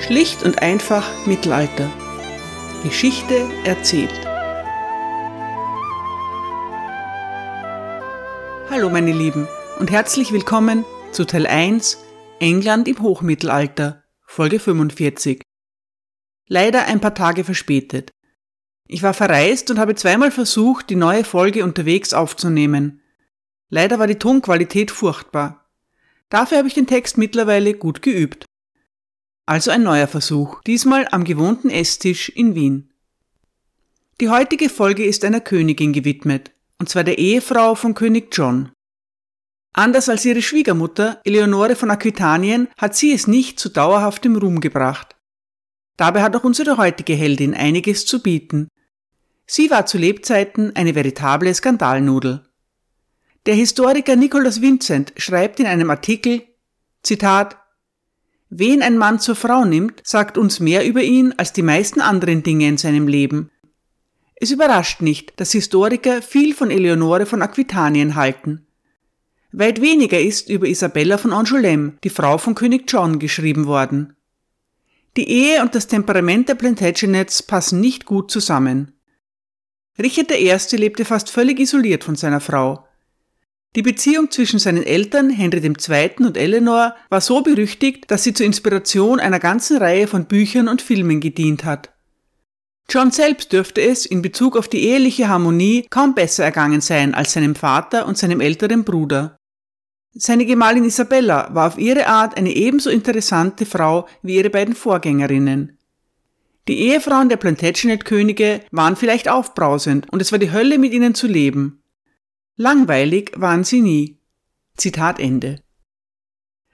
Schlicht und einfach Mittelalter. Geschichte erzählt. Hallo meine Lieben und herzlich willkommen zu Teil 1 England im Hochmittelalter, Folge 45. Leider ein paar Tage verspätet. Ich war verreist und habe zweimal versucht, die neue Folge unterwegs aufzunehmen. Leider war die Tonqualität furchtbar. Dafür habe ich den Text mittlerweile gut geübt. Also ein neuer Versuch, diesmal am gewohnten Esstisch in Wien. Die heutige Folge ist einer Königin gewidmet, und zwar der Ehefrau von König John. Anders als ihre Schwiegermutter, Eleonore von Aquitanien, hat sie es nicht zu dauerhaftem Ruhm gebracht. Dabei hat auch unsere heutige Heldin einiges zu bieten. Sie war zu Lebzeiten eine veritable Skandalnudel. Der Historiker Nicholas Vincent schreibt in einem Artikel, Zitat, Wen ein Mann zur Frau nimmt, sagt uns mehr über ihn als die meisten anderen Dinge in seinem Leben. Es überrascht nicht, dass Historiker viel von Eleonore von Aquitanien halten. Weit weniger ist über Isabella von Angoulême, die Frau von König John, geschrieben worden. Die Ehe und das Temperament der Plantagenets passen nicht gut zusammen. Richard I. lebte fast völlig isoliert von seiner Frau. Die Beziehung zwischen seinen Eltern Henry II. und Eleanor war so berüchtigt, dass sie zur Inspiration einer ganzen Reihe von Büchern und Filmen gedient hat. John selbst dürfte es in Bezug auf die eheliche Harmonie kaum besser ergangen sein als seinem Vater und seinem älteren Bruder. Seine Gemahlin Isabella war auf ihre Art eine ebenso interessante Frau wie ihre beiden Vorgängerinnen. Die Ehefrauen der Plantagenet-Könige waren vielleicht aufbrausend und es war die Hölle mit ihnen zu leben. Langweilig waren sie nie. Zitat Ende.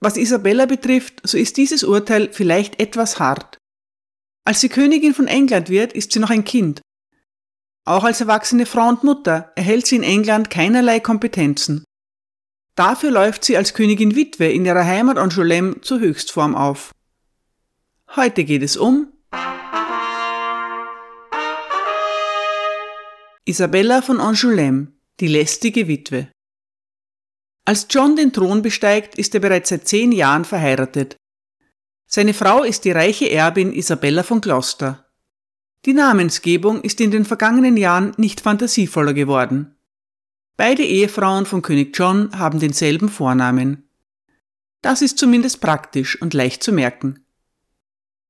Was Isabella betrifft, so ist dieses Urteil vielleicht etwas hart. Als sie Königin von England wird, ist sie noch ein Kind. Auch als erwachsene Frau und Mutter erhält sie in England keinerlei Kompetenzen. Dafür läuft sie als Königin Witwe in ihrer Heimat Angoulême zur Höchstform auf. Heute geht es um Isabella von Angoulême die lästige Witwe. Als John den Thron besteigt, ist er bereits seit zehn Jahren verheiratet. Seine Frau ist die reiche Erbin Isabella von Gloucester. Die Namensgebung ist in den vergangenen Jahren nicht fantasievoller geworden. Beide Ehefrauen von König John haben denselben Vornamen. Das ist zumindest praktisch und leicht zu merken.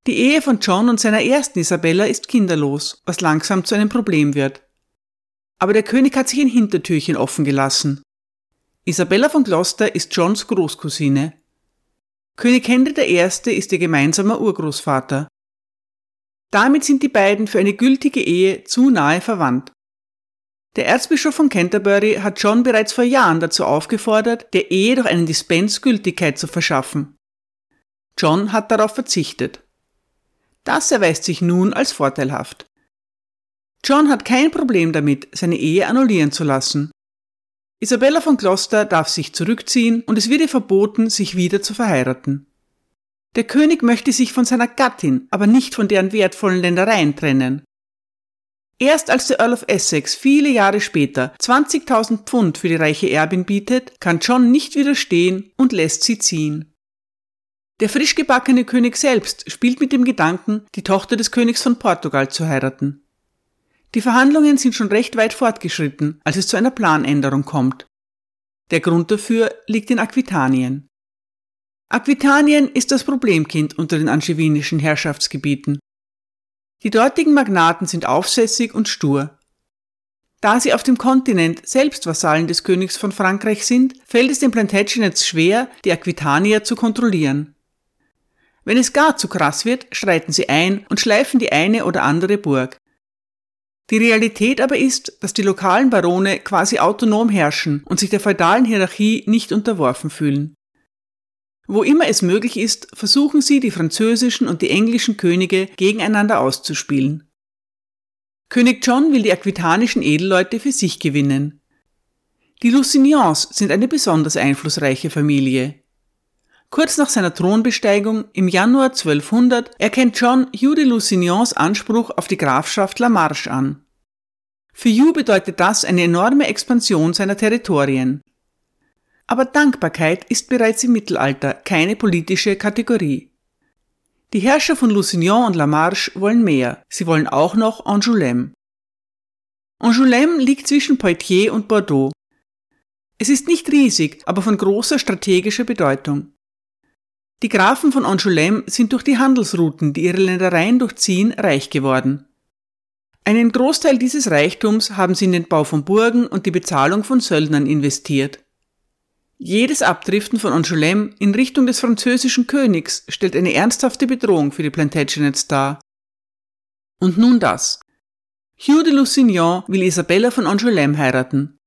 Die Ehe von John und seiner ersten Isabella ist kinderlos, was langsam zu einem Problem wird. Aber der König hat sich ein Hintertürchen offen gelassen. Isabella von Gloucester ist Johns Großcousine. König Henry I. ist ihr gemeinsamer Urgroßvater. Damit sind die beiden für eine gültige Ehe zu nahe verwandt. Der Erzbischof von Canterbury hat John bereits vor Jahren dazu aufgefordert, der Ehe durch einen Dispens Gültigkeit zu verschaffen. John hat darauf verzichtet. Das erweist sich nun als vorteilhaft. John hat kein Problem damit, seine Ehe annullieren zu lassen. Isabella von Gloucester darf sich zurückziehen und es wird ihr verboten, sich wieder zu verheiraten. Der König möchte sich von seiner Gattin, aber nicht von deren wertvollen Ländereien trennen. Erst als der Earl of Essex viele Jahre später 20.000 Pfund für die reiche Erbin bietet, kann John nicht widerstehen und lässt sie ziehen. Der frisch gebackene König selbst spielt mit dem Gedanken, die Tochter des Königs von Portugal zu heiraten. Die Verhandlungen sind schon recht weit fortgeschritten, als es zu einer Planänderung kommt. Der Grund dafür liegt in Aquitanien. Aquitanien ist das Problemkind unter den angevinischen Herrschaftsgebieten. Die dortigen Magnaten sind aufsässig und stur. Da sie auf dem Kontinent selbst Vasallen des Königs von Frankreich sind, fällt es den Plantagenets schwer, die Aquitanier zu kontrollieren. Wenn es gar zu krass wird, schreiten sie ein und schleifen die eine oder andere Burg. Die Realität aber ist, dass die lokalen Barone quasi autonom herrschen und sich der feudalen Hierarchie nicht unterworfen fühlen. Wo immer es möglich ist, versuchen sie, die französischen und die englischen Könige gegeneinander auszuspielen. König John will die aquitanischen Edelleute für sich gewinnen. Die Lusignans sind eine besonders einflussreiche Familie. Kurz nach seiner Thronbesteigung im Januar 1200 erkennt John Hugh de Lusignans Anspruch auf die Grafschaft La Marche an. Für Hugh bedeutet das eine enorme Expansion seiner Territorien. Aber Dankbarkeit ist bereits im Mittelalter keine politische Kategorie. Die Herrscher von Lusignan und La Marche wollen mehr. Sie wollen auch noch Angoulême. Angoulême liegt zwischen Poitiers und Bordeaux. Es ist nicht riesig, aber von großer strategischer Bedeutung. Die Grafen von Angoulême sind durch die Handelsrouten, die ihre Ländereien durchziehen, reich geworden. Einen Großteil dieses Reichtums haben sie in den Bau von Burgen und die Bezahlung von Söldnern investiert. Jedes Abdriften von Angoulême in Richtung des französischen Königs stellt eine ernsthafte Bedrohung für die Plantagenets dar. Und nun das. Hugh de Lusignan will Isabella von Angoulême heiraten.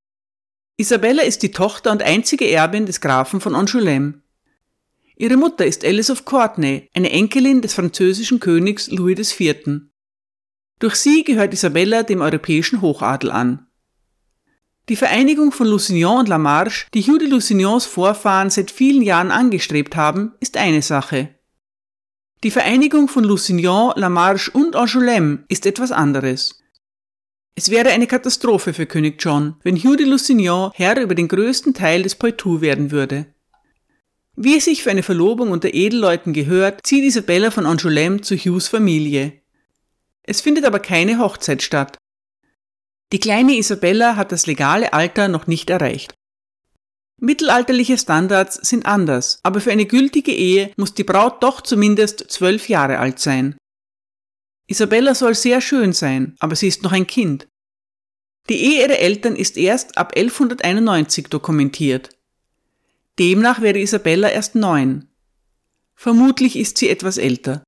Isabella ist die Tochter und einzige Erbin des Grafen von Angoulême. Ihre Mutter ist Alice of Courtenay, eine Enkelin des französischen Königs Louis IV. Durch sie gehört Isabella dem europäischen Hochadel an. Die Vereinigung von Lusignan und La Marche, die Hugh de Lusignans Vorfahren seit vielen Jahren angestrebt haben, ist eine Sache. Die Vereinigung von Lusignan, La Marche und Angoulême ist etwas anderes. Es wäre eine Katastrophe für König John, wenn Hugh de Lusignan Herr über den größten Teil des Poitou werden würde. Wie es sich für eine Verlobung unter Edelleuten gehört, zieht Isabella von Angoulême zu Hughes Familie. Es findet aber keine Hochzeit statt. Die kleine Isabella hat das legale Alter noch nicht erreicht. Mittelalterliche Standards sind anders, aber für eine gültige Ehe muss die Braut doch zumindest zwölf Jahre alt sein. Isabella soll sehr schön sein, aber sie ist noch ein Kind. Die Ehe ihrer Eltern ist erst ab 1191 dokumentiert. Demnach wäre Isabella erst neun. Vermutlich ist sie etwas älter.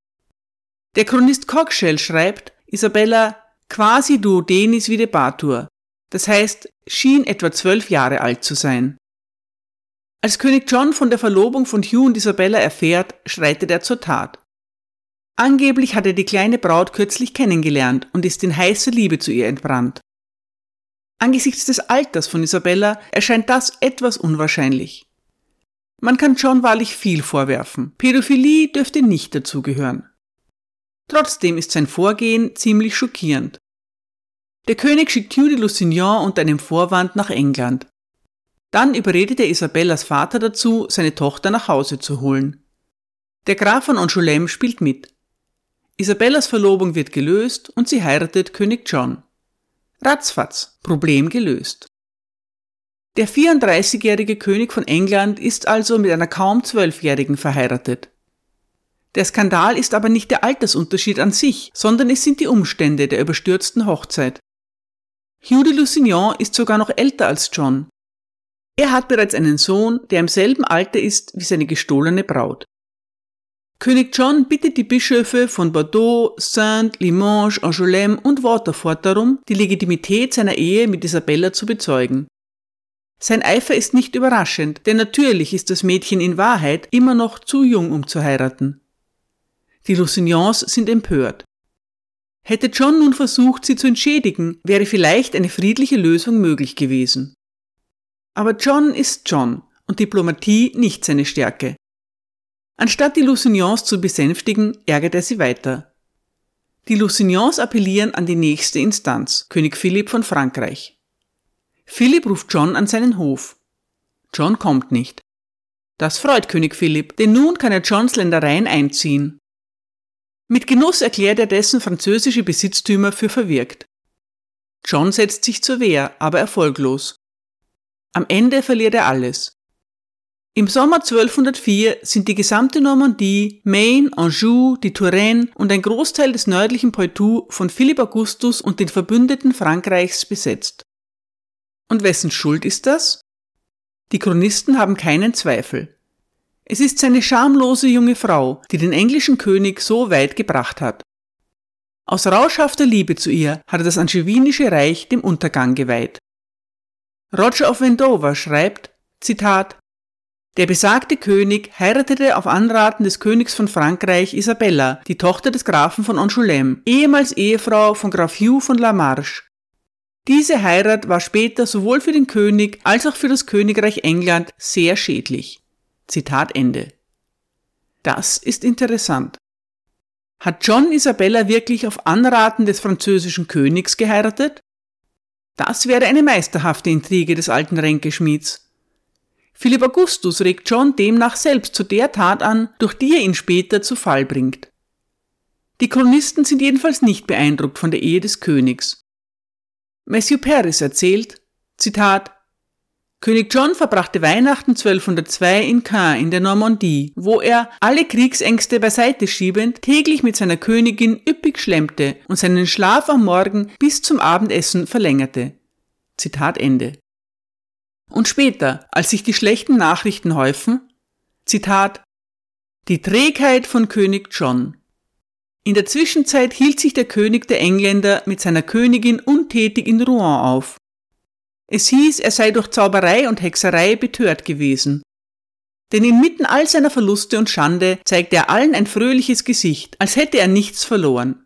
Der Chronist Cockshell schreibt, Isabella quasi duodenis videbatur, das heißt, schien etwa zwölf Jahre alt zu sein. Als König John von der Verlobung von Hugh und Isabella erfährt, schreitet er zur Tat. Angeblich hat er die kleine Braut kürzlich kennengelernt und ist in heißer Liebe zu ihr entbrannt. Angesichts des Alters von Isabella erscheint das etwas unwahrscheinlich. Man kann John wahrlich viel vorwerfen. Pädophilie dürfte nicht dazugehören. Trotzdem ist sein Vorgehen ziemlich schockierend. Der König schickt Hugh de Lusignan unter einem Vorwand nach England. Dann überredet er Isabellas Vater dazu, seine Tochter nach Hause zu holen. Der Graf von Angoulême spielt mit. Isabellas Verlobung wird gelöst und sie heiratet König John. Ratzfatz, Problem gelöst. Der 34-jährige König von England ist also mit einer kaum zwölfjährigen verheiratet. Der Skandal ist aber nicht der Altersunterschied an sich, sondern es sind die Umstände der überstürzten Hochzeit. Hugh de Lusignan ist sogar noch älter als John. Er hat bereits einen Sohn, der im selben Alter ist wie seine gestohlene Braut. König John bittet die Bischöfe von Bordeaux, Saint, Limoges, Angoulême und Waterford darum, die Legitimität seiner Ehe mit Isabella zu bezeugen. Sein Eifer ist nicht überraschend, denn natürlich ist das Mädchen in Wahrheit immer noch zu jung, um zu heiraten. Die Lusignans sind empört. Hätte John nun versucht, sie zu entschädigen, wäre vielleicht eine friedliche Lösung möglich gewesen. Aber John ist John und Diplomatie nicht seine Stärke. Anstatt die Lusignans zu besänftigen, ärgert er sie weiter. Die Lusignans appellieren an die nächste Instanz, König Philipp von Frankreich. Philipp ruft John an seinen Hof. John kommt nicht. Das freut König Philipp, denn nun kann er Johns Ländereien einziehen. Mit Genuss erklärt er dessen französische Besitztümer für verwirkt. John setzt sich zur Wehr, aber erfolglos. Am Ende verliert er alles. Im Sommer 1204 sind die gesamte Normandie, Maine, Anjou, die Touraine und ein Großteil des nördlichen Poitou von Philipp Augustus und den Verbündeten Frankreichs besetzt. Und wessen Schuld ist das? Die Chronisten haben keinen Zweifel. Es ist seine schamlose junge Frau, die den englischen König so weit gebracht hat. Aus rauschhafter Liebe zu ihr hat er das angevinische Reich dem Untergang geweiht. Roger of Wendover schreibt, Zitat, der besagte König heiratete auf Anraten des Königs von Frankreich Isabella, die Tochter des Grafen von Angoulême, ehemals Ehefrau von Graf Hugh von La Marche, diese Heirat war später sowohl für den König als auch für das Königreich England sehr schädlich. Zitat Ende. Das ist interessant. Hat John Isabella wirklich auf Anraten des französischen Königs geheiratet? Das wäre eine meisterhafte Intrige des alten Ränkeschmieds. Philipp Augustus regt John demnach selbst zu der Tat an, durch die er ihn später zu Fall bringt. Die Chronisten sind jedenfalls nicht beeindruckt von der Ehe des Königs. Matthew Paris erzählt, Zitat, König John verbrachte Weihnachten 1202 in Caen in der Normandie, wo er, alle Kriegsängste beiseite schiebend, täglich mit seiner Königin üppig schlemmte und seinen Schlaf am Morgen bis zum Abendessen verlängerte. Zitat Ende. Und später, als sich die schlechten Nachrichten häufen, Zitat, die Trägheit von König John. In der Zwischenzeit hielt sich der König der Engländer mit seiner Königin untätig in Rouen auf. Es hieß, er sei durch Zauberei und Hexerei betört gewesen. Denn inmitten all seiner Verluste und Schande zeigte er allen ein fröhliches Gesicht, als hätte er nichts verloren.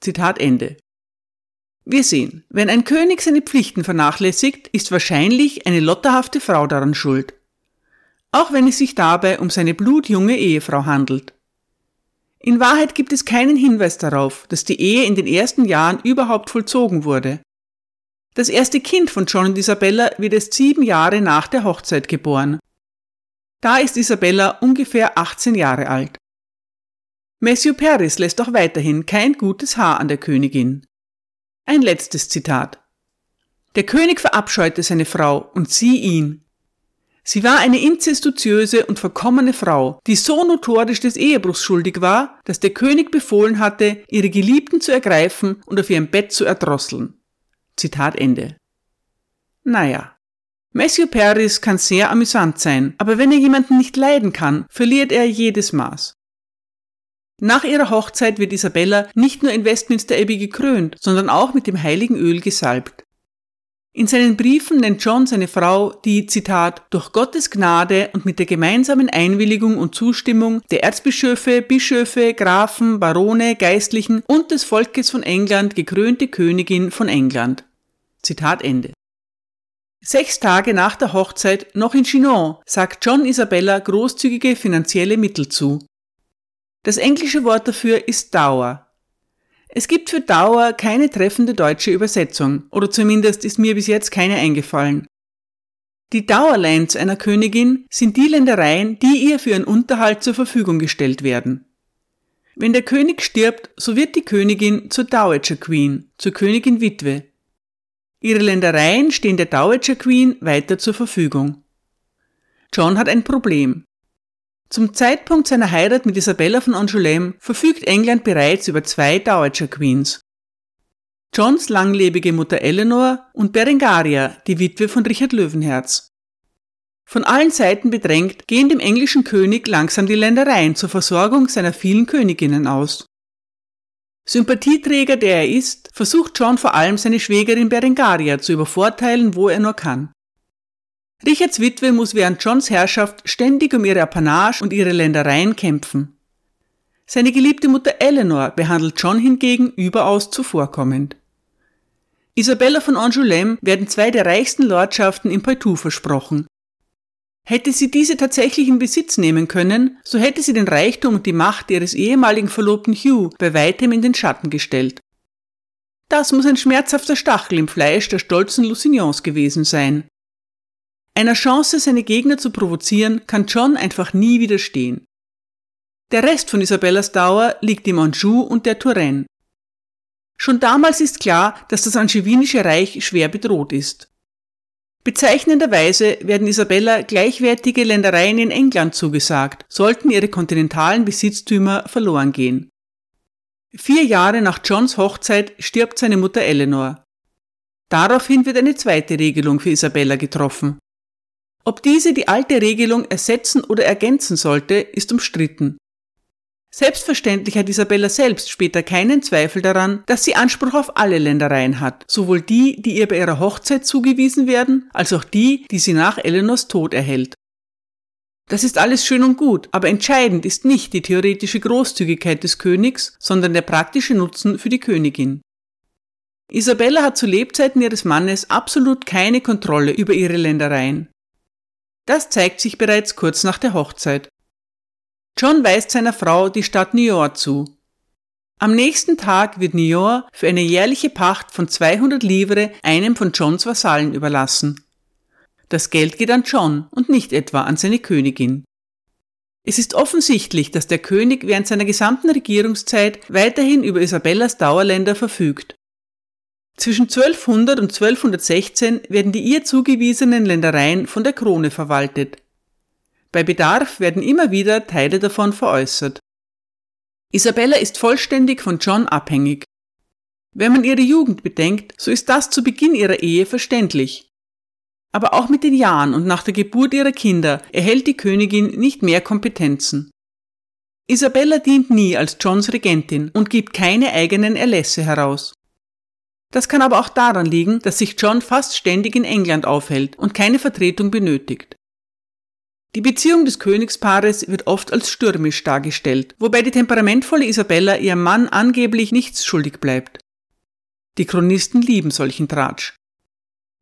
Zitat Ende. Wir sehen, wenn ein König seine Pflichten vernachlässigt, ist wahrscheinlich eine lotterhafte Frau daran schuld. Auch wenn es sich dabei um seine blutjunge Ehefrau handelt. In Wahrheit gibt es keinen Hinweis darauf, dass die Ehe in den ersten Jahren überhaupt vollzogen wurde. Das erste Kind von John und Isabella wird erst sieben Jahre nach der Hochzeit geboren. Da ist Isabella ungefähr 18 Jahre alt. Matthew Paris lässt auch weiterhin kein gutes Haar an der Königin. Ein letztes Zitat. Der König verabscheute seine Frau und sie ihn, Sie war eine inzestuöse und verkommene Frau, die so notorisch des Ehebruchs schuldig war, dass der König befohlen hatte, ihre Geliebten zu ergreifen und auf ihrem Bett zu erdrosseln. Zitat Ende. Naja. Matthew Paris kann sehr amüsant sein, aber wenn er jemanden nicht leiden kann, verliert er jedes Maß. Nach ihrer Hochzeit wird Isabella nicht nur in Westminster Abbey gekrönt, sondern auch mit dem heiligen Öl gesalbt. In seinen Briefen nennt John seine Frau, die, Zitat, durch Gottes Gnade und mit der gemeinsamen Einwilligung und Zustimmung der Erzbischöfe, Bischöfe, Grafen, Barone, Geistlichen und des Volkes von England gekrönte Königin von England. Zitat Ende. Sechs Tage nach der Hochzeit, noch in Chinon, sagt John Isabella großzügige finanzielle Mittel zu. Das englische Wort dafür ist Dauer, es gibt für Dauer keine treffende deutsche Übersetzung, oder zumindest ist mir bis jetzt keine eingefallen. Die Dauerlands einer Königin sind die Ländereien, die ihr für ihren Unterhalt zur Verfügung gestellt werden. Wenn der König stirbt, so wird die Königin zur Dowager Queen, zur Königin Witwe. Ihre Ländereien stehen der Dowager Queen weiter zur Verfügung. John hat ein Problem. Zum Zeitpunkt seiner Heirat mit Isabella von Angoulême verfügt England bereits über zwei Dowager Queens. Johns langlebige Mutter Eleanor und Berengaria, die Witwe von Richard Löwenherz. Von allen Seiten bedrängt gehen dem englischen König langsam die Ländereien zur Versorgung seiner vielen Königinnen aus. Sympathieträger, der er ist, versucht John vor allem seine Schwägerin Berengaria zu übervorteilen, wo er nur kann. Richards Witwe muss während Johns Herrschaft ständig um ihre Apanage und ihre Ländereien kämpfen. Seine geliebte Mutter Eleanor behandelt John hingegen überaus zuvorkommend. Isabella von Angoulême werden zwei der reichsten Lordschaften im Poitou versprochen. Hätte sie diese tatsächlich in Besitz nehmen können, so hätte sie den Reichtum und die Macht ihres ehemaligen Verlobten Hugh bei weitem in den Schatten gestellt. Das muss ein schmerzhafter Stachel im Fleisch der stolzen Lusignans gewesen sein. Einer Chance, seine Gegner zu provozieren, kann John einfach nie widerstehen. Der Rest von Isabellas Dauer liegt im Anjou und der Touraine. Schon damals ist klar, dass das angevinische Reich schwer bedroht ist. Bezeichnenderweise werden Isabella gleichwertige Ländereien in England zugesagt, sollten ihre kontinentalen Besitztümer verloren gehen. Vier Jahre nach Johns Hochzeit stirbt seine Mutter Eleanor. Daraufhin wird eine zweite Regelung für Isabella getroffen. Ob diese die alte Regelung ersetzen oder ergänzen sollte, ist umstritten. Selbstverständlich hat Isabella selbst später keinen Zweifel daran, dass sie Anspruch auf alle Ländereien hat, sowohl die, die ihr bei ihrer Hochzeit zugewiesen werden, als auch die, die sie nach Eleanors Tod erhält. Das ist alles schön und gut, aber entscheidend ist nicht die theoretische Großzügigkeit des Königs, sondern der praktische Nutzen für die Königin. Isabella hat zu Lebzeiten ihres Mannes absolut keine Kontrolle über ihre Ländereien. Das zeigt sich bereits kurz nach der Hochzeit. John weist seiner Frau die Stadt New York zu. Am nächsten Tag wird New York für eine jährliche Pacht von 200 Livre einem von Johns Vasallen überlassen. Das Geld geht an John und nicht etwa an seine Königin. Es ist offensichtlich, dass der König während seiner gesamten Regierungszeit weiterhin über Isabellas Dauerländer verfügt. Zwischen 1200 und 1216 werden die ihr zugewiesenen Ländereien von der Krone verwaltet. Bei Bedarf werden immer wieder Teile davon veräußert. Isabella ist vollständig von John abhängig. Wenn man ihre Jugend bedenkt, so ist das zu Beginn ihrer Ehe verständlich. Aber auch mit den Jahren und nach der Geburt ihrer Kinder erhält die Königin nicht mehr Kompetenzen. Isabella dient nie als Johns Regentin und gibt keine eigenen Erlässe heraus. Das kann aber auch daran liegen, dass sich John fast ständig in England aufhält und keine Vertretung benötigt. Die Beziehung des Königspaares wird oft als stürmisch dargestellt, wobei die temperamentvolle Isabella ihrem Mann angeblich nichts schuldig bleibt. Die Chronisten lieben solchen Tratsch.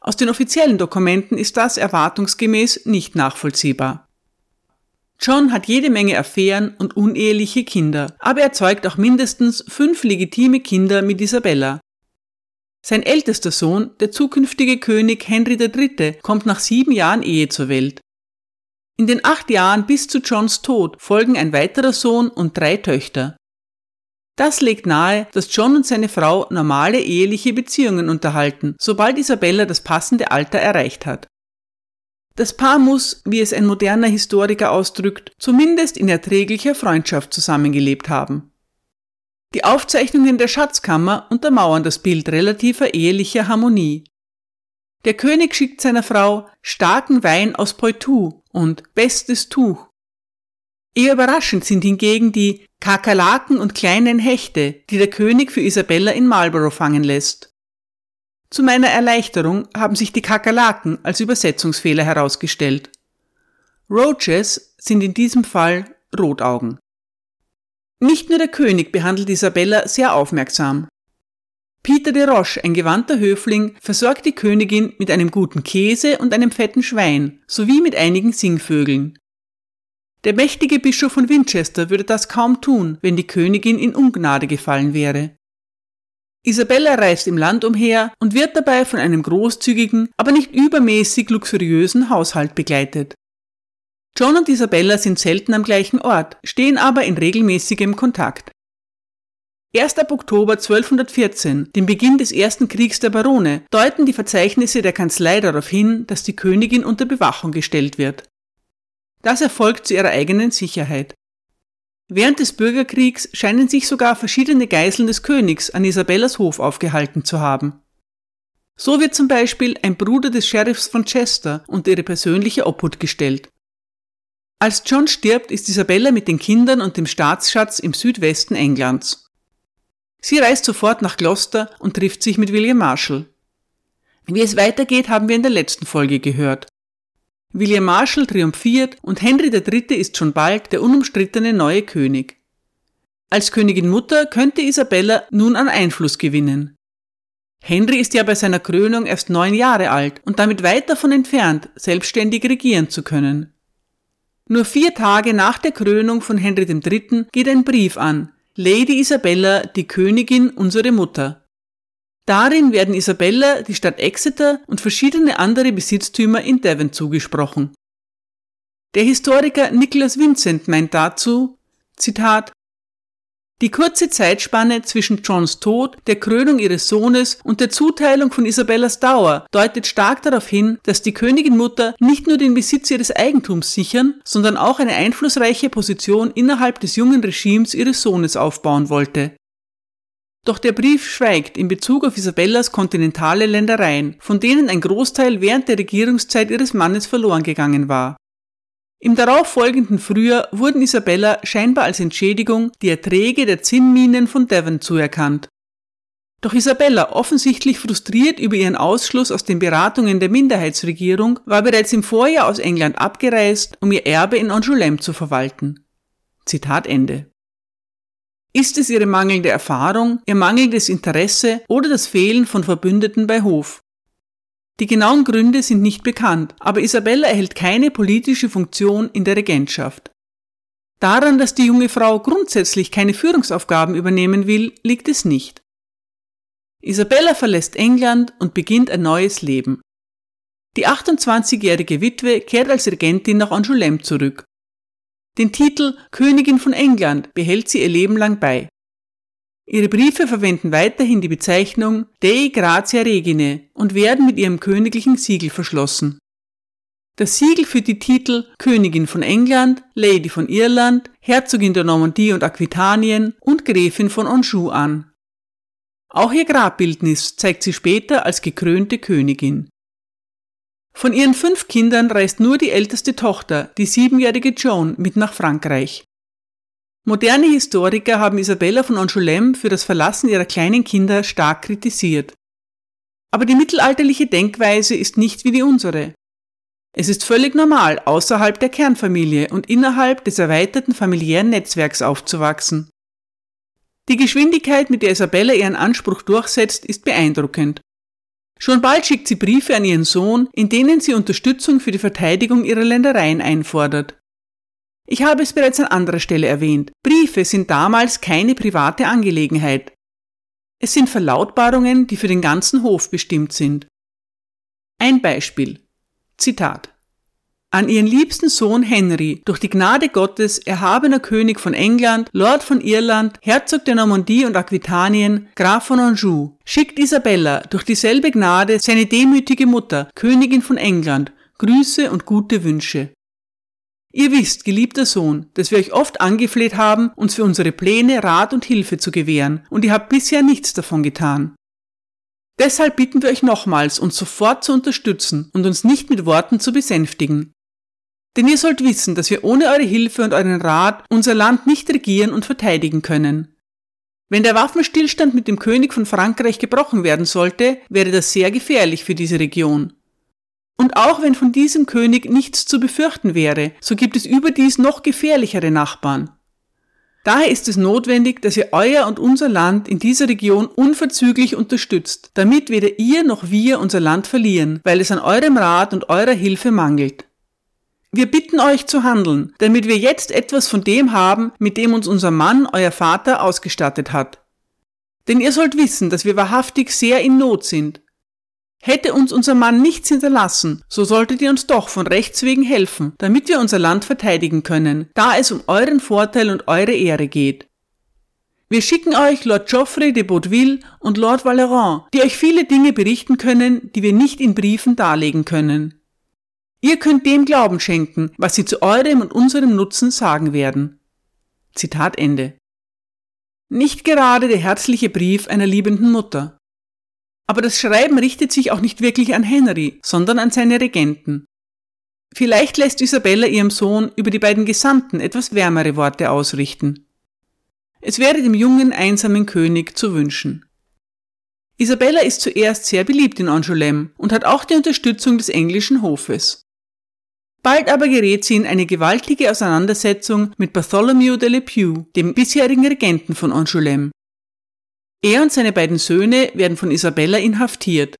Aus den offiziellen Dokumenten ist das erwartungsgemäß nicht nachvollziehbar. John hat jede Menge Affären und uneheliche Kinder, aber er zeugt auch mindestens fünf legitime Kinder mit Isabella. Sein ältester Sohn, der zukünftige König Henry III., kommt nach sieben Jahren Ehe zur Welt. In den acht Jahren bis zu Johns Tod folgen ein weiterer Sohn und drei Töchter. Das legt nahe, dass John und seine Frau normale eheliche Beziehungen unterhalten, sobald Isabella das passende Alter erreicht hat. Das Paar muss, wie es ein moderner Historiker ausdrückt, zumindest in erträglicher Freundschaft zusammengelebt haben. Die Aufzeichnungen der Schatzkammer untermauern das Bild relativer ehelicher Harmonie. Der König schickt seiner Frau starken Wein aus Poitou und bestes Tuch. Eher überraschend sind hingegen die Kakerlaken und kleinen Hechte, die der König für Isabella in Marlborough fangen lässt. Zu meiner Erleichterung haben sich die Kakerlaken als Übersetzungsfehler herausgestellt. Roaches sind in diesem Fall Rotaugen. Nicht nur der König behandelt Isabella sehr aufmerksam. Peter de Roche, ein gewandter Höfling, versorgt die Königin mit einem guten Käse und einem fetten Schwein sowie mit einigen Singvögeln. Der mächtige Bischof von Winchester würde das kaum tun, wenn die Königin in Ungnade gefallen wäre. Isabella reist im Land umher und wird dabei von einem großzügigen, aber nicht übermäßig luxuriösen Haushalt begleitet. John und Isabella sind selten am gleichen Ort, stehen aber in regelmäßigem Kontakt. Erst ab Oktober 1214, dem Beginn des Ersten Kriegs der Barone, deuten die Verzeichnisse der Kanzlei darauf hin, dass die Königin unter Bewachung gestellt wird. Das erfolgt zu ihrer eigenen Sicherheit. Während des Bürgerkriegs scheinen sich sogar verschiedene Geiseln des Königs an Isabellas Hof aufgehalten zu haben. So wird zum Beispiel ein Bruder des Sheriffs von Chester unter ihre persönliche Obhut gestellt. Als John stirbt, ist Isabella mit den Kindern und dem Staatsschatz im Südwesten Englands. Sie reist sofort nach Gloucester und trifft sich mit William Marshall. Wie es weitergeht, haben wir in der letzten Folge gehört. William Marshall triumphiert und Henry III. ist schon bald der unumstrittene neue König. Als Königin Mutter könnte Isabella nun an Einfluss gewinnen. Henry ist ja bei seiner Krönung erst neun Jahre alt und damit weit davon entfernt, selbstständig regieren zu können. Nur vier Tage nach der Krönung von Henry III. geht ein Brief an, Lady Isabella, die Königin, unsere Mutter. Darin werden Isabella, die Stadt Exeter und verschiedene andere Besitztümer in Devon zugesprochen. Der Historiker Nicholas Vincent meint dazu, Zitat, die kurze Zeitspanne zwischen Johns Tod, der Krönung ihres Sohnes und der Zuteilung von Isabellas Dauer deutet stark darauf hin, dass die Königinmutter nicht nur den Besitz ihres Eigentums sichern, sondern auch eine einflussreiche Position innerhalb des jungen Regimes ihres Sohnes aufbauen wollte. Doch der Brief schweigt in Bezug auf Isabellas kontinentale Ländereien, von denen ein Großteil während der Regierungszeit ihres Mannes verloren gegangen war. Im darauffolgenden Frühjahr wurden Isabella scheinbar als Entschädigung die Erträge der Zinnminen von Devon zuerkannt. Doch Isabella, offensichtlich frustriert über ihren Ausschluss aus den Beratungen der Minderheitsregierung, war bereits im Vorjahr aus England abgereist, um ihr Erbe in Angoulême zu verwalten. Zitat Ende. Ist es ihre mangelnde Erfahrung, ihr mangelndes Interesse oder das Fehlen von Verbündeten bei Hof? Die genauen Gründe sind nicht bekannt, aber Isabella erhält keine politische Funktion in der Regentschaft. Daran, dass die junge Frau grundsätzlich keine Führungsaufgaben übernehmen will, liegt es nicht. Isabella verlässt England und beginnt ein neues Leben. Die 28-jährige Witwe kehrt als Regentin nach Angoulême zurück. Den Titel Königin von England behält sie ihr Leben lang bei. Ihre Briefe verwenden weiterhin die Bezeichnung Dei Gratia Regine und werden mit ihrem königlichen Siegel verschlossen. Das Siegel führt die Titel Königin von England, Lady von Irland, Herzogin der Normandie und Aquitanien und Gräfin von Anjou an. Auch ihr Grabbildnis zeigt sie später als gekrönte Königin. Von ihren fünf Kindern reist nur die älteste Tochter, die siebenjährige Joan, mit nach Frankreich. Moderne Historiker haben Isabella von Angoulême für das Verlassen ihrer kleinen Kinder stark kritisiert. Aber die mittelalterliche Denkweise ist nicht wie die unsere. Es ist völlig normal, außerhalb der Kernfamilie und innerhalb des erweiterten familiären Netzwerks aufzuwachsen. Die Geschwindigkeit, mit der Isabella ihren Anspruch durchsetzt, ist beeindruckend. Schon bald schickt sie Briefe an ihren Sohn, in denen sie Unterstützung für die Verteidigung ihrer Ländereien einfordert. Ich habe es bereits an anderer Stelle erwähnt. Briefe sind damals keine private Angelegenheit. Es sind Verlautbarungen, die für den ganzen Hof bestimmt sind. Ein Beispiel. Zitat. An ihren liebsten Sohn Henry, durch die Gnade Gottes, erhabener König von England, Lord von Irland, Herzog der Normandie und Aquitanien, Graf von Anjou, schickt Isabella durch dieselbe Gnade seine demütige Mutter, Königin von England, Grüße und gute Wünsche. Ihr wisst, geliebter Sohn, dass wir euch oft angefleht haben, uns für unsere Pläne Rat und Hilfe zu gewähren, und ihr habt bisher nichts davon getan. Deshalb bitten wir euch nochmals, uns sofort zu unterstützen und uns nicht mit Worten zu besänftigen. Denn ihr sollt wissen, dass wir ohne eure Hilfe und euren Rat unser Land nicht regieren und verteidigen können. Wenn der Waffenstillstand mit dem König von Frankreich gebrochen werden sollte, wäre das sehr gefährlich für diese Region. Und auch wenn von diesem König nichts zu befürchten wäre, so gibt es überdies noch gefährlichere Nachbarn. Daher ist es notwendig, dass ihr euer und unser Land in dieser Region unverzüglich unterstützt, damit weder ihr noch wir unser Land verlieren, weil es an eurem Rat und eurer Hilfe mangelt. Wir bitten euch zu handeln, damit wir jetzt etwas von dem haben, mit dem uns unser Mann, euer Vater, ausgestattet hat. Denn ihr sollt wissen, dass wir wahrhaftig sehr in Not sind Hätte uns unser Mann nichts hinterlassen, so solltet ihr uns doch von Rechts wegen helfen, damit wir unser Land verteidigen können, da es um euren Vorteil und eure Ehre geht. Wir schicken euch Lord Geoffrey de Baudeville und Lord Valeron, die euch viele Dinge berichten können, die wir nicht in Briefen darlegen können. Ihr könnt dem Glauben schenken, was sie zu eurem und unserem Nutzen sagen werden. Zitat Ende. Nicht gerade der herzliche Brief einer liebenden Mutter. Aber das Schreiben richtet sich auch nicht wirklich an Henry, sondern an seine Regenten. Vielleicht lässt Isabella ihrem Sohn über die beiden Gesandten etwas wärmere Worte ausrichten. Es wäre dem jungen, einsamen König zu wünschen. Isabella ist zuerst sehr beliebt in Angoulême und hat auch die Unterstützung des englischen Hofes. Bald aber gerät sie in eine gewaltige Auseinandersetzung mit Bartholomew de Le Pew, dem bisherigen Regenten von Angoulême. Er und seine beiden Söhne werden von Isabella inhaftiert.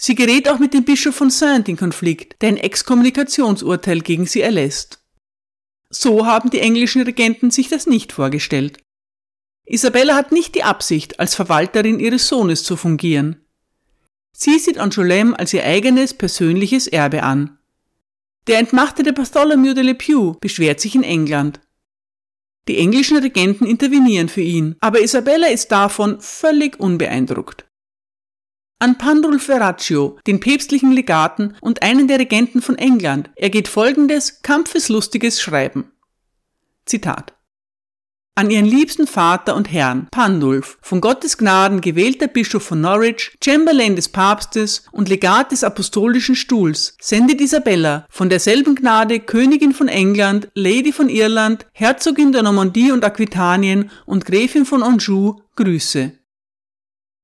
Sie gerät auch mit dem Bischof von Saint in Konflikt, der ein Exkommunikationsurteil gegen sie erlässt. So haben die englischen Regenten sich das nicht vorgestellt. Isabella hat nicht die Absicht, als Verwalterin ihres Sohnes zu fungieren. Sie sieht Angoulême als ihr eigenes persönliches Erbe an. Der entmachtete Bartholomew de Le Pew beschwert sich in England. Die englischen Regenten intervenieren für ihn, aber Isabella ist davon völlig unbeeindruckt. An Pandulf Verraccio, den päpstlichen Legaten und einen der Regenten von England, ergeht folgendes kampfeslustiges Schreiben. Zitat an ihren liebsten Vater und Herrn, Pandulf, von Gottes Gnaden gewählter Bischof von Norwich, Chamberlain des Papstes und Legat des Apostolischen Stuhls, sendet Isabella, von derselben Gnade Königin von England, Lady von Irland, Herzogin der Normandie und Aquitanien und Gräfin von Anjou, Grüße.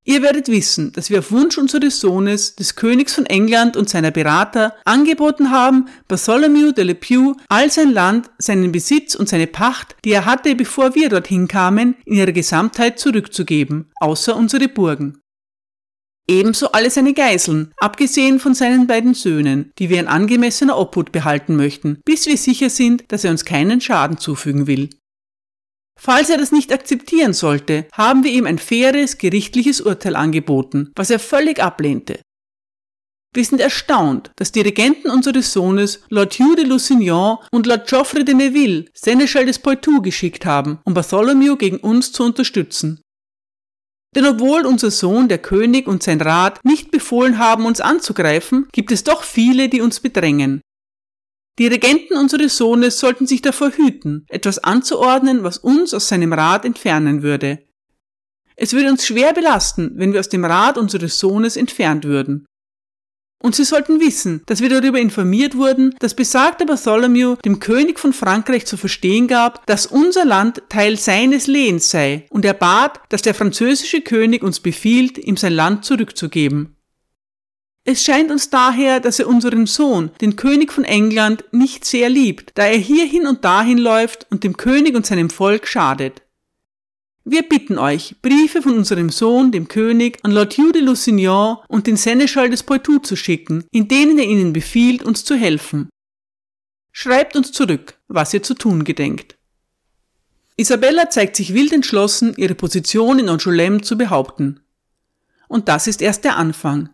Ihr werdet wissen, dass wir auf Wunsch unseres Sohnes, des Königs von England und seiner Berater, angeboten haben, Bartholomew de Pew all sein Land, seinen Besitz und seine Pacht, die er hatte, bevor wir dorthin kamen, in ihrer Gesamtheit zurückzugeben, außer unsere Burgen. Ebenso alle seine Geiseln, abgesehen von seinen beiden Söhnen, die wir in angemessener Obhut behalten möchten, bis wir sicher sind, dass er uns keinen Schaden zufügen will. Falls er das nicht akzeptieren sollte, haben wir ihm ein faires gerichtliches Urteil angeboten, was er völlig ablehnte. Wir sind erstaunt, dass die Regenten unseres Sohnes Lord Hugh de Lusignan und Lord Geoffrey de Neville Seneschal des Poitou geschickt haben, um Bartholomew gegen uns zu unterstützen. Denn obwohl unser Sohn, der König und sein Rat nicht befohlen haben, uns anzugreifen, gibt es doch viele, die uns bedrängen. Die Regenten unseres Sohnes sollten sich davor hüten, etwas anzuordnen, was uns aus seinem Rat entfernen würde. Es würde uns schwer belasten, wenn wir aus dem Rat unseres Sohnes entfernt würden. Und sie sollten wissen, dass wir darüber informiert wurden, dass besagter Bartholomew dem König von Frankreich zu verstehen gab, dass unser Land Teil seines Lehens sei, und er bat, dass der französische König uns befiehlt, ihm sein Land zurückzugeben. Es scheint uns daher, dass er unseren Sohn, den König von England, nicht sehr liebt, da er hierhin und dahin läuft und dem König und seinem Volk schadet. Wir bitten euch, Briefe von unserem Sohn, dem König, an Lord Hugh de Lusignan und den Seneschall des Poitou zu schicken, in denen er ihnen befiehlt, uns zu helfen. Schreibt uns zurück, was ihr zu tun gedenkt. Isabella zeigt sich wild entschlossen, ihre Position in Angoulême zu behaupten. Und das ist erst der Anfang.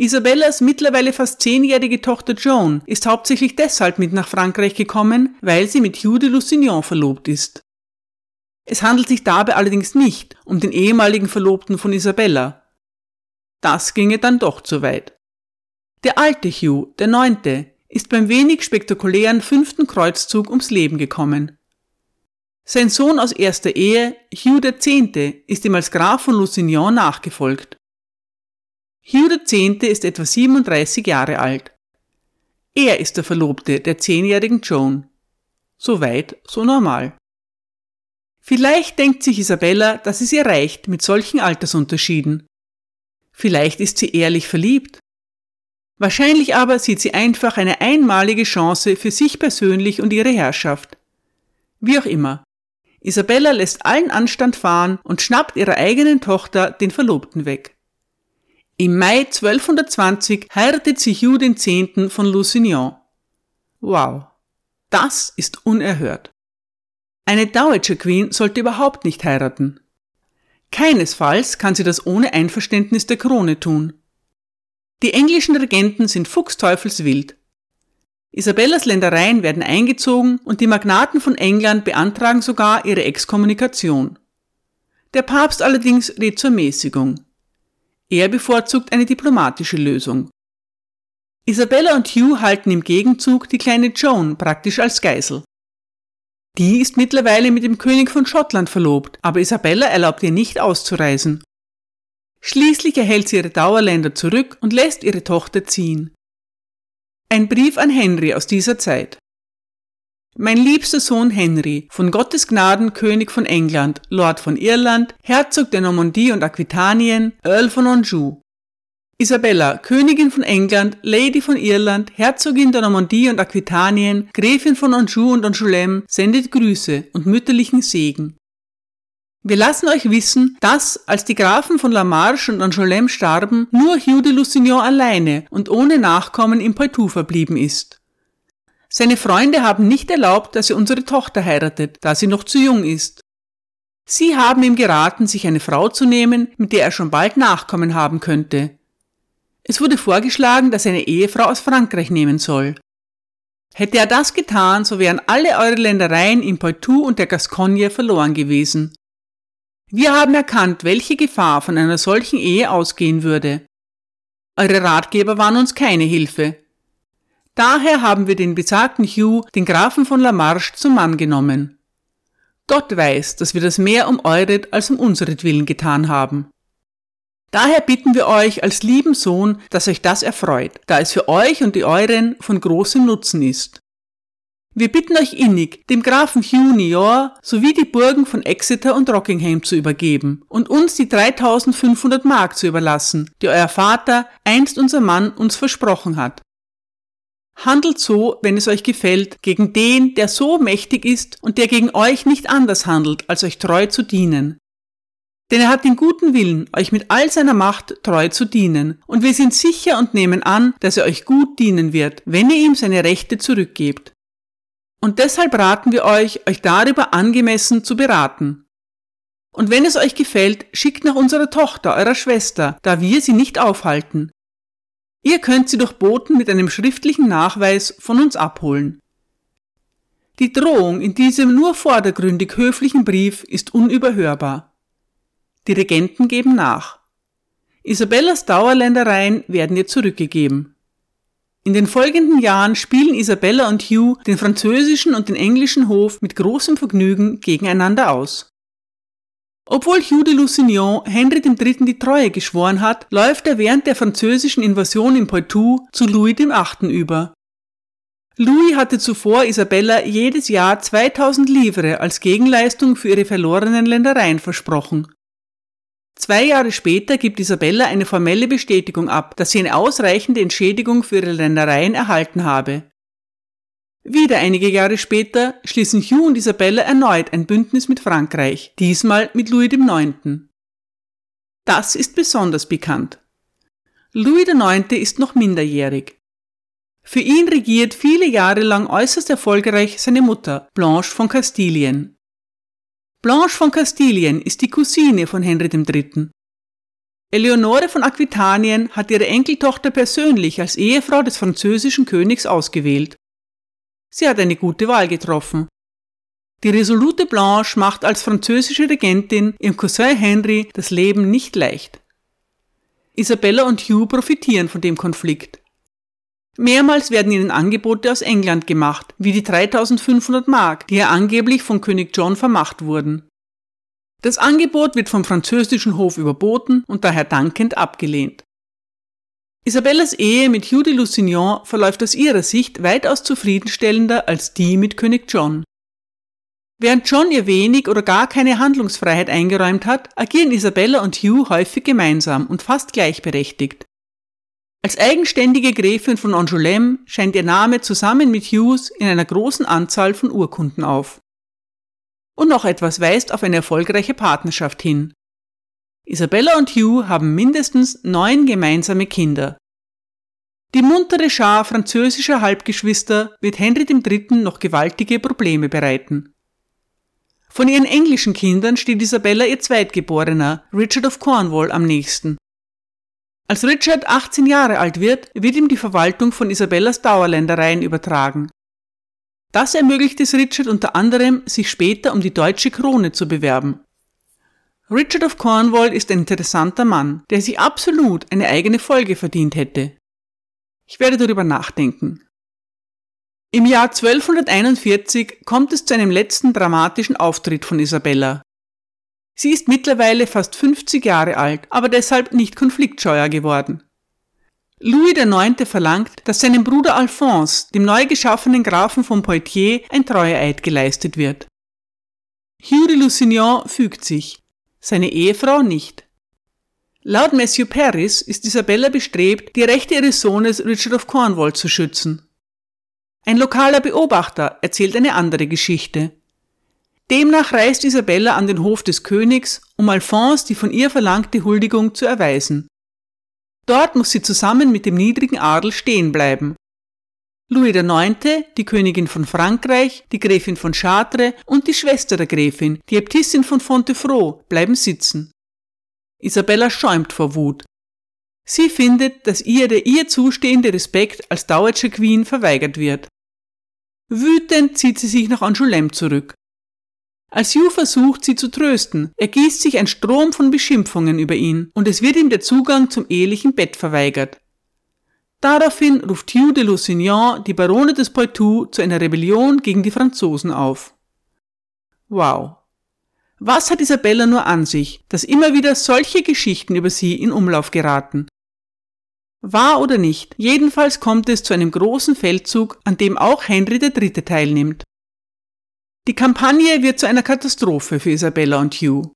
Isabellas mittlerweile fast zehnjährige Tochter Joan ist hauptsächlich deshalb mit nach Frankreich gekommen, weil sie mit Hugh de Lusignan verlobt ist. Es handelt sich dabei allerdings nicht um den ehemaligen Verlobten von Isabella. Das ginge dann doch zu weit. Der alte Hugh, der Neunte, ist beim wenig spektakulären fünften Kreuzzug ums Leben gekommen. Sein Sohn aus erster Ehe, Hugh der Zehnte, ist ihm als Graf von Lusignan nachgefolgt. Hugh der Zehnte ist etwa 37 Jahre alt. Er ist der Verlobte der zehnjährigen Joan. So weit, so normal. Vielleicht denkt sich Isabella, dass es ihr reicht mit solchen Altersunterschieden. Vielleicht ist sie ehrlich verliebt. Wahrscheinlich aber sieht sie einfach eine einmalige Chance für sich persönlich und ihre Herrschaft. Wie auch immer. Isabella lässt allen Anstand fahren und schnappt ihrer eigenen Tochter den Verlobten weg. Im Mai 1220 heiratet sie Hugh X. von Lusignan. Wow. Das ist unerhört. Eine Dowager Queen sollte überhaupt nicht heiraten. Keinesfalls kann sie das ohne Einverständnis der Krone tun. Die englischen Regenten sind fuchsteufelswild. Isabellas Ländereien werden eingezogen und die Magnaten von England beantragen sogar ihre Exkommunikation. Der Papst allerdings rät zur Mäßigung. Er bevorzugt eine diplomatische Lösung. Isabella und Hugh halten im Gegenzug die kleine Joan praktisch als Geisel. Die ist mittlerweile mit dem König von Schottland verlobt, aber Isabella erlaubt ihr nicht auszureisen. Schließlich erhält sie ihre Dauerländer zurück und lässt ihre Tochter ziehen. Ein Brief an Henry aus dieser Zeit. Mein liebster Sohn Henry, von Gottes Gnaden König von England, Lord von Irland, Herzog der Normandie und Aquitanien, Earl von Anjou, Isabella, Königin von England, Lady von Irland, Herzogin der Normandie und Aquitanien, Gräfin von Anjou und Angoulême, sendet Grüße und mütterlichen Segen. Wir lassen euch wissen, dass, als die Grafen von La Marche und Angoulême starben, nur Hugh de Lusignan alleine und ohne Nachkommen im Poitou verblieben ist. Seine Freunde haben nicht erlaubt, dass er unsere Tochter heiratet, da sie noch zu jung ist. Sie haben ihm geraten, sich eine Frau zu nehmen, mit der er schon bald Nachkommen haben könnte. Es wurde vorgeschlagen, dass er eine Ehefrau aus Frankreich nehmen soll. Hätte er das getan, so wären alle eure Ländereien im Poitou und der Gascogne verloren gewesen. Wir haben erkannt, welche Gefahr von einer solchen Ehe ausgehen würde. Eure Ratgeber waren uns keine Hilfe. Daher haben wir den besagten Hugh, den Grafen von La Marche, zum Mann genommen. Gott weiß, dass wir das mehr um euret als um unseretwillen getan haben. Daher bitten wir euch als lieben Sohn, dass euch das erfreut, da es für euch und die euren von großem Nutzen ist. Wir bitten euch innig, dem Grafen Hugh Nior sowie die Burgen von Exeter und Rockingham zu übergeben und uns die 3500 Mark zu überlassen, die euer Vater, einst unser Mann, uns versprochen hat. Handelt so, wenn es euch gefällt, gegen den, der so mächtig ist und der gegen euch nicht anders handelt, als euch treu zu dienen, denn er hat den guten Willen, euch mit all seiner Macht treu zu dienen, und wir sind sicher und nehmen an, dass er euch gut dienen wird, wenn ihr ihm seine Rechte zurückgebt. Und deshalb raten wir euch, euch darüber angemessen zu beraten. Und wenn es euch gefällt, schickt nach unserer Tochter, eurer Schwester, da wir sie nicht aufhalten. Ihr könnt sie durch Boten mit einem schriftlichen Nachweis von uns abholen. Die Drohung in diesem nur vordergründig höflichen Brief ist unüberhörbar. Die Regenten geben nach. Isabellas Dauerländereien werden ihr zurückgegeben. In den folgenden Jahren spielen Isabella und Hugh den französischen und den englischen Hof mit großem Vergnügen gegeneinander aus. Obwohl Hugh de Lusignan Henry III. die Treue geschworen hat, läuft er während der französischen Invasion in Poitou zu Louis VIII. über. Louis hatte zuvor Isabella jedes Jahr 2000 Livre als Gegenleistung für ihre verlorenen Ländereien versprochen. Zwei Jahre später gibt Isabella eine formelle Bestätigung ab, dass sie eine ausreichende Entschädigung für ihre Ländereien erhalten habe. Wieder einige Jahre später schließen Hugh und Isabella erneut ein Bündnis mit Frankreich, diesmal mit Louis IX. Das ist besonders bekannt. Louis IX. ist noch minderjährig. Für ihn regiert viele Jahre lang äußerst erfolgreich seine Mutter, Blanche von Kastilien. Blanche von Kastilien ist die Cousine von Henry III. Eleonore von Aquitanien hat ihre Enkeltochter persönlich als Ehefrau des französischen Königs ausgewählt. Sie hat eine gute Wahl getroffen. Die resolute Blanche macht als französische Regentin ihrem Cousin Henry das Leben nicht leicht. Isabella und Hugh profitieren von dem Konflikt. Mehrmals werden ihnen Angebote aus England gemacht, wie die 3500 Mark, die ihr angeblich von König John vermacht wurden. Das Angebot wird vom französischen Hof überboten und daher dankend abgelehnt. Isabellas Ehe mit Hugh de Lusignan verläuft aus ihrer Sicht weitaus zufriedenstellender als die mit König John. Während John ihr wenig oder gar keine Handlungsfreiheit eingeräumt hat, agieren Isabella und Hugh häufig gemeinsam und fast gleichberechtigt. Als eigenständige Gräfin von Angoulême scheint ihr Name zusammen mit Hughes in einer großen Anzahl von Urkunden auf. Und noch etwas weist auf eine erfolgreiche Partnerschaft hin. Isabella und Hugh haben mindestens neun gemeinsame Kinder. Die muntere Schar französischer Halbgeschwister wird Henry III. noch gewaltige Probleme bereiten. Von ihren englischen Kindern steht Isabella ihr Zweitgeborener, Richard of Cornwall, am nächsten. Als Richard 18 Jahre alt wird, wird ihm die Verwaltung von Isabellas Dauerländereien übertragen. Das ermöglicht es Richard unter anderem, sich später um die deutsche Krone zu bewerben. Richard of Cornwall ist ein interessanter Mann, der sich absolut eine eigene Folge verdient hätte. Ich werde darüber nachdenken. Im Jahr 1241 kommt es zu einem letzten dramatischen Auftritt von Isabella. Sie ist mittlerweile fast 50 Jahre alt, aber deshalb nicht konfliktscheuer geworden. Louis IX. verlangt, dass seinem Bruder Alphonse, dem neu geschaffenen Grafen von Poitiers, ein Treueeid geleistet wird. Hugh de Lusignan fügt sich, seine Ehefrau nicht. Laut Matthew Paris ist Isabella bestrebt, die Rechte ihres Sohnes Richard of Cornwall zu schützen. Ein lokaler Beobachter erzählt eine andere Geschichte. Demnach reist Isabella an den Hof des Königs, um Alphonse die von ihr verlangte Huldigung zu erweisen. Dort muss sie zusammen mit dem niedrigen Adel stehen bleiben. Louis IX., die Königin von Frankreich, die Gräfin von Chartres und die Schwester der Gräfin, die Äbtissin von Fontevraud, bleiben sitzen. Isabella schäumt vor Wut. Sie findet, dass ihr der ihr zustehende Respekt als Dowager Queen verweigert wird. Wütend zieht sie sich nach Angoulême zurück. Als Hugh versucht, sie zu trösten, ergießt sich ein Strom von Beschimpfungen über ihn und es wird ihm der Zugang zum ehelichen Bett verweigert. Daraufhin ruft Hugh de Lusignan die Barone des Poitou zu einer Rebellion gegen die Franzosen auf. Wow. Was hat Isabella nur an sich, dass immer wieder solche Geschichten über sie in Umlauf geraten? Wahr oder nicht, jedenfalls kommt es zu einem großen Feldzug, an dem auch Henry III. teilnimmt. Die Kampagne wird zu einer Katastrophe für Isabella und Hugh.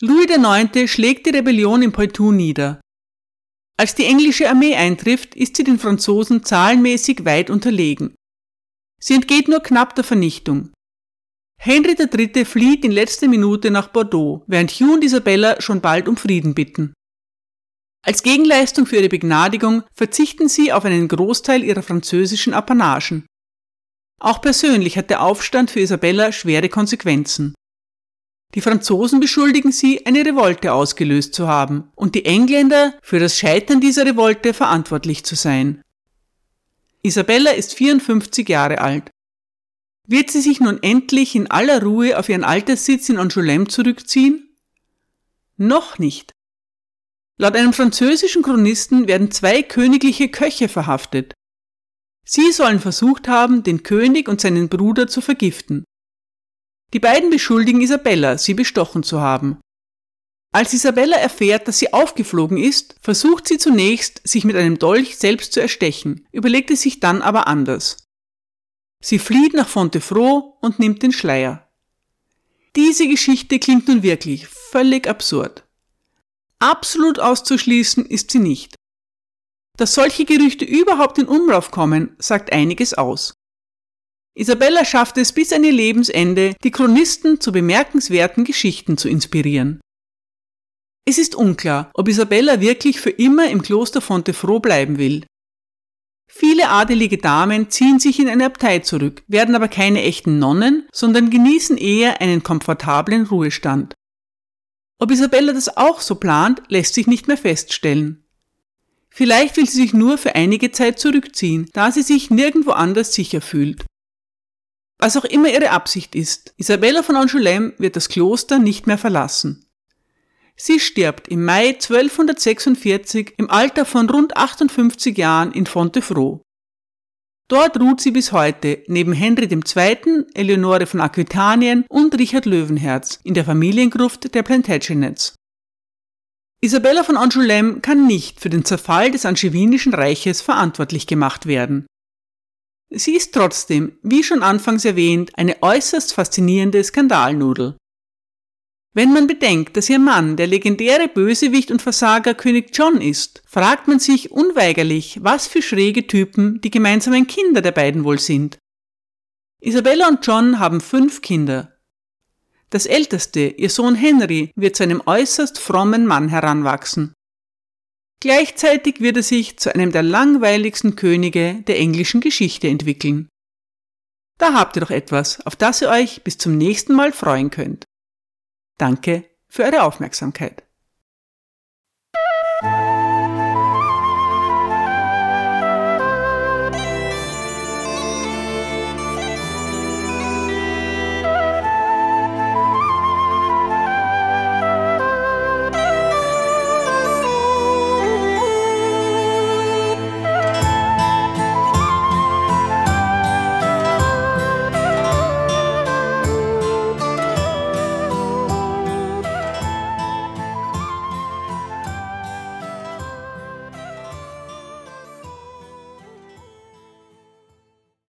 Louis IX. schlägt die Rebellion in Poitou nieder. Als die englische Armee eintrifft, ist sie den Franzosen zahlenmäßig weit unterlegen. Sie entgeht nur knapp der Vernichtung. Henry III. flieht in letzter Minute nach Bordeaux, während Hugh und Isabella schon bald um Frieden bitten. Als Gegenleistung für ihre Begnadigung verzichten sie auf einen Großteil ihrer französischen Apanagen. Auch persönlich hat der Aufstand für Isabella schwere Konsequenzen. Die Franzosen beschuldigen sie, eine Revolte ausgelöst zu haben und die Engländer für das Scheitern dieser Revolte verantwortlich zu sein. Isabella ist 54 Jahre alt. Wird sie sich nun endlich in aller Ruhe auf ihren Alterssitz in Angoulême zurückziehen? Noch nicht. Laut einem französischen Chronisten werden zwei königliche Köche verhaftet. Sie sollen versucht haben, den König und seinen Bruder zu vergiften. Die beiden beschuldigen Isabella, sie bestochen zu haben. Als Isabella erfährt, dass sie aufgeflogen ist, versucht sie zunächst, sich mit einem Dolch selbst zu erstechen, überlegt es sich dann aber anders. Sie flieht nach Fontevraud und nimmt den Schleier. Diese Geschichte klingt nun wirklich völlig absurd. Absolut auszuschließen ist sie nicht. Dass solche Gerüchte überhaupt in Umlauf kommen, sagt einiges aus. Isabella schafft es bis an ihr Lebensende, die Chronisten zu bemerkenswerten Geschichten zu inspirieren. Es ist unklar, ob Isabella wirklich für immer im Kloster Fontevraud bleiben will. Viele adelige Damen ziehen sich in eine Abtei zurück, werden aber keine echten Nonnen, sondern genießen eher einen komfortablen Ruhestand. Ob Isabella das auch so plant, lässt sich nicht mehr feststellen. Vielleicht will sie sich nur für einige Zeit zurückziehen, da sie sich nirgendwo anders sicher fühlt. Was auch immer ihre Absicht ist, Isabella von Angoulême wird das Kloster nicht mehr verlassen. Sie stirbt im Mai 1246 im Alter von rund 58 Jahren in Fontevraud. Dort ruht sie bis heute neben Henry II., Eleonore von Aquitanien und Richard Löwenherz in der Familiengruft der Plantagenets. Isabella von Angoulême kann nicht für den Zerfall des Angevinischen Reiches verantwortlich gemacht werden. Sie ist trotzdem, wie schon anfangs erwähnt, eine äußerst faszinierende Skandalnudel. Wenn man bedenkt, dass ihr Mann der legendäre Bösewicht und Versager König John ist, fragt man sich unweigerlich, was für schräge Typen die gemeinsamen Kinder der beiden wohl sind. Isabella und John haben fünf Kinder. Das älteste, ihr Sohn Henry, wird zu einem äußerst frommen Mann heranwachsen. Gleichzeitig wird er sich zu einem der langweiligsten Könige der englischen Geschichte entwickeln. Da habt ihr doch etwas, auf das ihr euch bis zum nächsten Mal freuen könnt. Danke für eure Aufmerksamkeit.